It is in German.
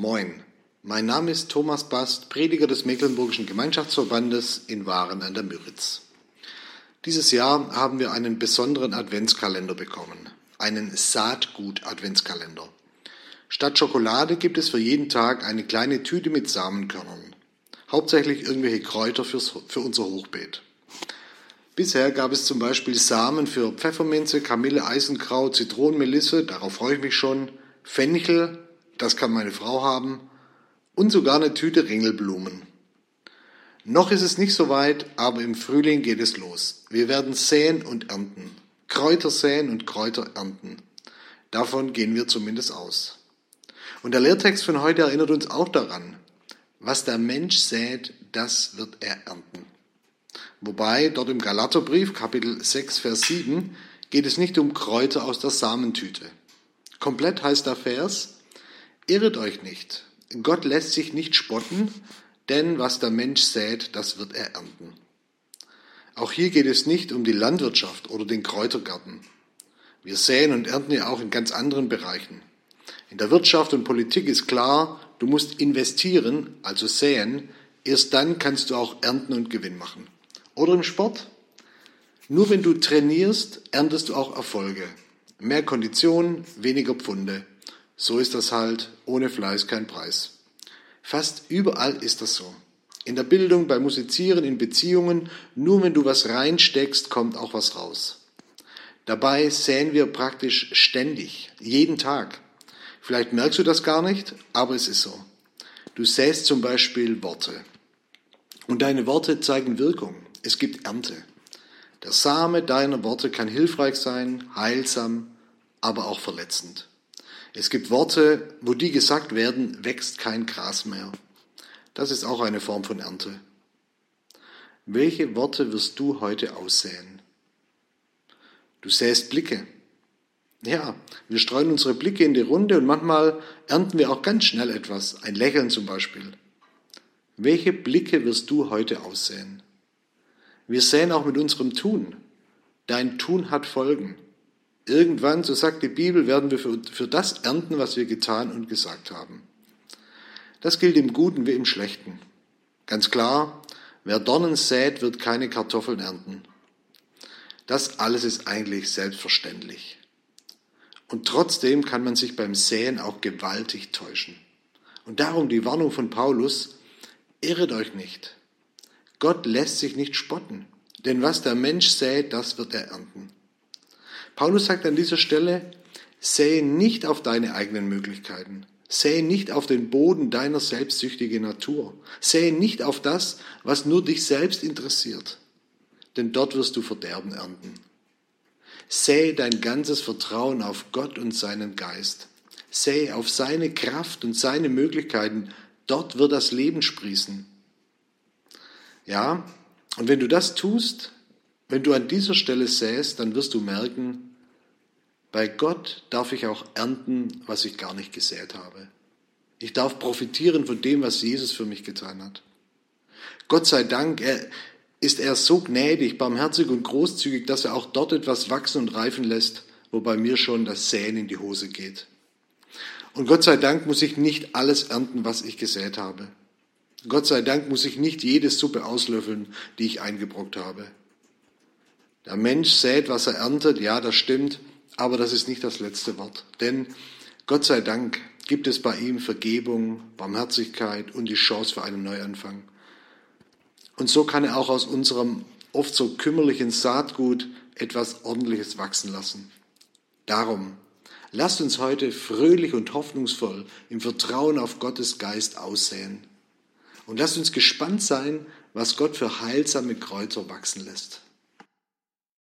Moin, mein Name ist Thomas Bast, Prediger des Mecklenburgischen Gemeinschaftsverbandes in Waren an der Müritz. Dieses Jahr haben wir einen besonderen Adventskalender bekommen, einen Saatgut-Adventskalender. Statt Schokolade gibt es für jeden Tag eine kleine Tüte mit Samenkörnern, hauptsächlich irgendwelche Kräuter fürs, für unser Hochbeet. Bisher gab es zum Beispiel Samen für Pfefferminze, Kamille, Eisenkraut, Zitronenmelisse, darauf freue ich mich schon, Fenchel, das kann meine Frau haben, und sogar eine Tüte Ringelblumen. Noch ist es nicht so weit, aber im Frühling geht es los. Wir werden säen und ernten. Kräuter säen und Kräuter ernten. Davon gehen wir zumindest aus. Und der Lehrtext von heute erinnert uns auch daran. Was der Mensch sät, das wird er ernten. Wobei dort im Galaterbrief, Kapitel 6, Vers 7, geht es nicht um Kräuter aus der Samentüte. Komplett heißt der Vers, irret euch nicht. Gott lässt sich nicht spotten, denn was der Mensch sät, das wird er ernten. Auch hier geht es nicht um die Landwirtschaft oder den Kräutergarten. Wir säen und ernten ja auch in ganz anderen Bereichen. In der Wirtschaft und Politik ist klar, du musst investieren, also säen, erst dann kannst du auch ernten und Gewinn machen. Oder im Sport. Nur wenn du trainierst, erntest du auch Erfolge. Mehr Kondition, weniger Pfunde. So ist das halt, ohne Fleiß kein Preis. Fast überall ist das so. In der Bildung, beim Musizieren, in Beziehungen, nur wenn du was reinsteckst, kommt auch was raus. Dabei säen wir praktisch ständig, jeden Tag. Vielleicht merkst du das gar nicht, aber es ist so. Du säst zum Beispiel Worte. Und deine Worte zeigen Wirkung. Es gibt Ernte. Der Same deiner Worte kann hilfreich sein, heilsam, aber auch verletzend. Es gibt Worte, wo die gesagt werden, wächst kein Gras mehr. Das ist auch eine Form von Ernte. Welche Worte wirst du heute aussäen? Du säst Blicke. Ja, wir streuen unsere Blicke in die Runde und manchmal ernten wir auch ganz schnell etwas, ein Lächeln zum Beispiel. Welche Blicke wirst du heute aussehen? Wir sehen auch mit unserem Tun. Dein Tun hat Folgen. Irgendwann, so sagt die Bibel, werden wir für, für das ernten, was wir getan und gesagt haben. Das gilt im Guten wie im Schlechten. Ganz klar, wer Dornen sät, wird keine Kartoffeln ernten. Das alles ist eigentlich selbstverständlich. Und trotzdem kann man sich beim Säen auch gewaltig täuschen. Und darum die Warnung von Paulus, irret euch nicht. Gott lässt sich nicht spotten, denn was der Mensch sät, das wird er ernten. Paulus sagt an dieser Stelle, sähe nicht auf deine eigenen Möglichkeiten, sähe nicht auf den Boden deiner selbstsüchtigen Natur, sähe nicht auf das, was nur dich selbst interessiert, denn dort wirst du Verderben ernten. Sähe dein ganzes Vertrauen auf Gott und seinen Geist. Sähe auf seine Kraft und seine Möglichkeiten. Dort wird das Leben sprießen. Ja, und wenn du das tust, wenn du an dieser Stelle säst, dann wirst du merken, bei Gott darf ich auch ernten, was ich gar nicht gesät habe. Ich darf profitieren von dem, was Jesus für mich getan hat. Gott sei Dank er, ist er so gnädig, barmherzig und großzügig, dass er auch dort etwas wachsen und reifen lässt, wo bei mir schon das Säen in die Hose geht. Und Gott sei Dank muss ich nicht alles ernten, was ich gesät habe. Gott sei Dank muss ich nicht jede Suppe auslöffeln, die ich eingebrockt habe. Der Mensch sät, was er erntet, ja, das stimmt, aber das ist nicht das letzte Wort. Denn Gott sei Dank gibt es bei ihm Vergebung, Barmherzigkeit und die Chance für einen Neuanfang. Und so kann er auch aus unserem oft so kümmerlichen Saatgut etwas Ordentliches wachsen lassen. Darum, lasst uns heute fröhlich und hoffnungsvoll im Vertrauen auf Gottes Geist aussehen. Und lasst uns gespannt sein, was Gott für heilsame Kräuter wachsen lässt.